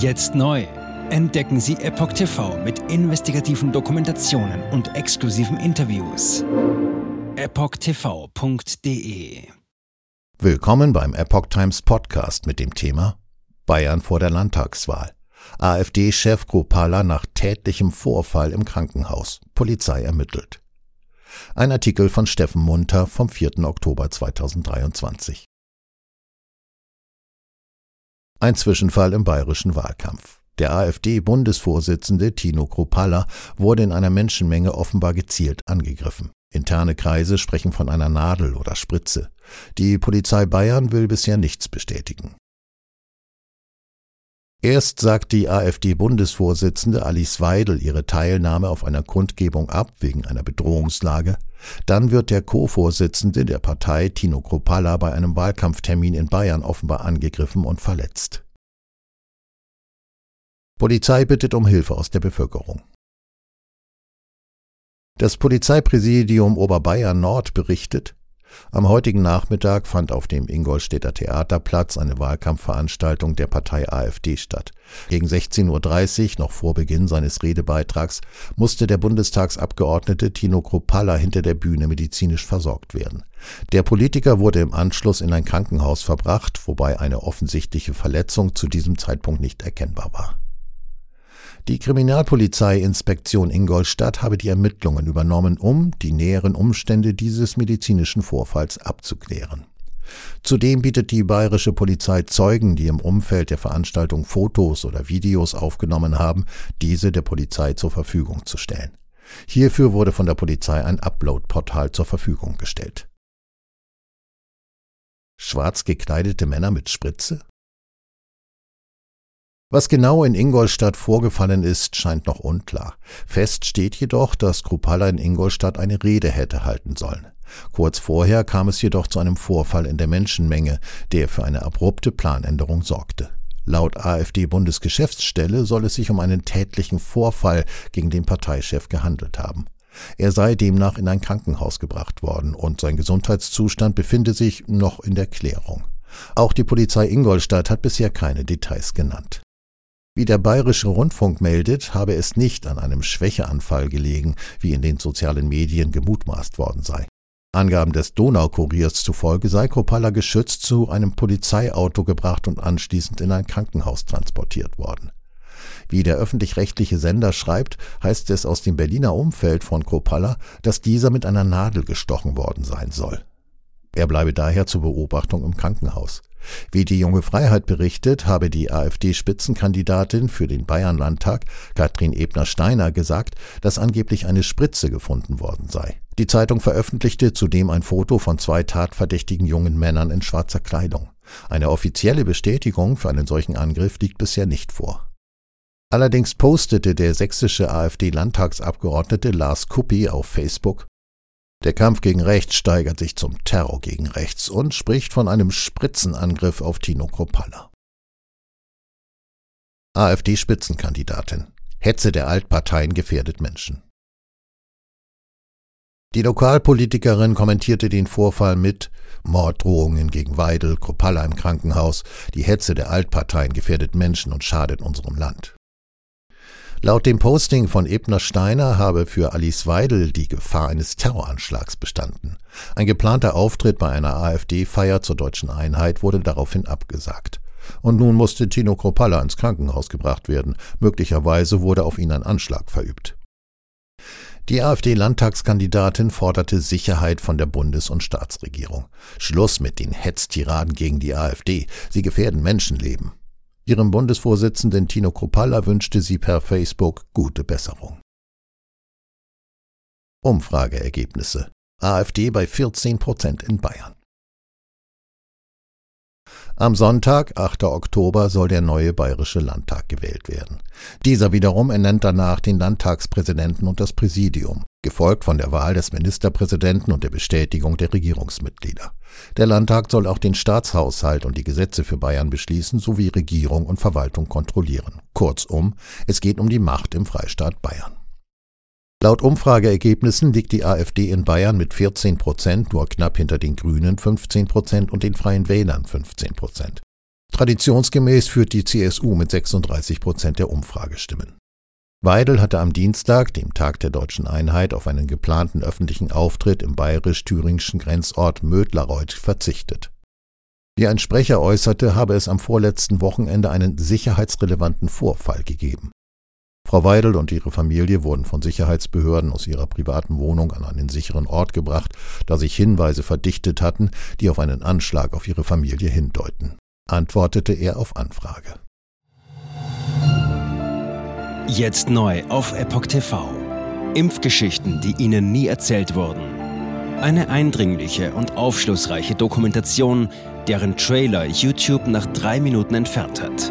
Jetzt neu. Entdecken Sie Epoch TV mit investigativen Dokumentationen und exklusiven Interviews. EpochTV.de Willkommen beim Epoch Times Podcast mit dem Thema Bayern vor der Landtagswahl. AfD-Chef Kopala nach tätlichem Vorfall im Krankenhaus. Polizei ermittelt. Ein Artikel von Steffen Munter vom 4. Oktober 2023. Ein Zwischenfall im bayerischen Wahlkampf. Der AfD-Bundesvorsitzende Tino Kropalla wurde in einer Menschenmenge offenbar gezielt angegriffen. Interne Kreise sprechen von einer Nadel oder Spritze. Die Polizei Bayern will bisher nichts bestätigen. Erst sagt die AfD-Bundesvorsitzende Alice Weidel ihre Teilnahme auf einer Kundgebung ab wegen einer Bedrohungslage. Dann wird der Co-Vorsitzende der Partei Tino Kropalla bei einem Wahlkampftermin in Bayern offenbar angegriffen und verletzt. Polizei bittet um Hilfe aus der Bevölkerung. Das Polizeipräsidium Oberbayern Nord berichtet, am heutigen Nachmittag fand auf dem Ingolstädter Theaterplatz eine Wahlkampfveranstaltung der Partei AfD statt. Gegen 16.30 Uhr, noch vor Beginn seines Redebeitrags, musste der Bundestagsabgeordnete Tino Kropalla hinter der Bühne medizinisch versorgt werden. Der Politiker wurde im Anschluss in ein Krankenhaus verbracht, wobei eine offensichtliche Verletzung zu diesem Zeitpunkt nicht erkennbar war. Die Kriminalpolizeiinspektion Ingolstadt habe die Ermittlungen übernommen, um die näheren Umstände dieses medizinischen Vorfalls abzuklären. Zudem bietet die bayerische Polizei Zeugen, die im Umfeld der Veranstaltung Fotos oder Videos aufgenommen haben, diese der Polizei zur Verfügung zu stellen. Hierfür wurde von der Polizei ein Upload-Portal zur Verfügung gestellt. Schwarz gekleidete Männer mit Spritze? Was genau in Ingolstadt vorgefallen ist, scheint noch unklar. Fest steht jedoch, dass Krupalla in Ingolstadt eine Rede hätte halten sollen. Kurz vorher kam es jedoch zu einem Vorfall in der Menschenmenge, der für eine abrupte Planänderung sorgte. Laut AfD-Bundesgeschäftsstelle soll es sich um einen tätlichen Vorfall gegen den Parteichef gehandelt haben. Er sei demnach in ein Krankenhaus gebracht worden und sein Gesundheitszustand befinde sich noch in der Klärung. Auch die Polizei Ingolstadt hat bisher keine Details genannt. Wie der Bayerische Rundfunk meldet, habe es nicht an einem Schwächeanfall gelegen, wie in den sozialen Medien gemutmaßt worden sei. Angaben des Donaukuriers zufolge sei Kropalla geschützt zu einem Polizeiauto gebracht und anschließend in ein Krankenhaus transportiert worden. Wie der öffentlich-rechtliche Sender schreibt, heißt es aus dem Berliner Umfeld von Kropalla, dass dieser mit einer Nadel gestochen worden sein soll. Er bleibe daher zur Beobachtung im Krankenhaus. Wie die junge Freiheit berichtet, habe die AfD-Spitzenkandidatin für den Bayernlandtag, Katrin Ebner-Steiner, gesagt, dass angeblich eine Spritze gefunden worden sei. Die Zeitung veröffentlichte zudem ein Foto von zwei tatverdächtigen jungen Männern in schwarzer Kleidung. Eine offizielle Bestätigung für einen solchen Angriff liegt bisher nicht vor. Allerdings postete der sächsische AfD-Landtagsabgeordnete Lars Kuppi auf Facebook, der Kampf gegen rechts steigert sich zum Terror gegen rechts und spricht von einem Spritzenangriff auf Tino Kropalla. AfD-Spitzenkandidatin. Hetze der Altparteien gefährdet Menschen. Die Lokalpolitikerin kommentierte den Vorfall mit Morddrohungen gegen Weidel, Kropalla im Krankenhaus, die Hetze der Altparteien gefährdet Menschen und schadet unserem Land. Laut dem Posting von Ebner Steiner habe für Alice Weidel die Gefahr eines Terroranschlags bestanden. Ein geplanter Auftritt bei einer AfD-Feier zur deutschen Einheit wurde daraufhin abgesagt. Und nun musste Tino Kropalla ins Krankenhaus gebracht werden. Möglicherweise wurde auf ihn ein Anschlag verübt. Die AfD-Landtagskandidatin forderte Sicherheit von der Bundes- und Staatsregierung. Schluss mit den Hetztiraden gegen die AfD. Sie gefährden Menschenleben. Ihrem Bundesvorsitzenden Tino Kropalla wünschte sie per Facebook gute Besserung. Umfrageergebnisse. AfD bei 14 Prozent in Bayern. Am Sonntag, 8. Oktober, soll der neue Bayerische Landtag gewählt werden. Dieser wiederum ernennt danach den Landtagspräsidenten und das Präsidium, gefolgt von der Wahl des Ministerpräsidenten und der Bestätigung der Regierungsmitglieder. Der Landtag soll auch den Staatshaushalt und die Gesetze für Bayern beschließen sowie Regierung und Verwaltung kontrollieren. Kurzum, es geht um die Macht im Freistaat Bayern. Laut Umfrageergebnissen liegt die AfD in Bayern mit 14 Prozent nur knapp hinter den Grünen 15 Prozent und den Freien Wählern 15 Prozent. Traditionsgemäß führt die CSU mit 36 Prozent der Umfragestimmen. Weidel hatte am Dienstag, dem Tag der deutschen Einheit, auf einen geplanten öffentlichen Auftritt im bayerisch-thüringischen Grenzort Mödlareuth verzichtet. Wie ein Sprecher äußerte, habe es am vorletzten Wochenende einen sicherheitsrelevanten Vorfall gegeben. Frau Weidel und ihre Familie wurden von Sicherheitsbehörden aus ihrer privaten Wohnung an einen sicheren Ort gebracht, da sich Hinweise verdichtet hatten, die auf einen Anschlag auf ihre Familie hindeuten, antwortete er auf Anfrage. Jetzt neu auf Epoch TV. Impfgeschichten, die Ihnen nie erzählt wurden. Eine eindringliche und aufschlussreiche Dokumentation, deren Trailer YouTube nach drei Minuten entfernt hat.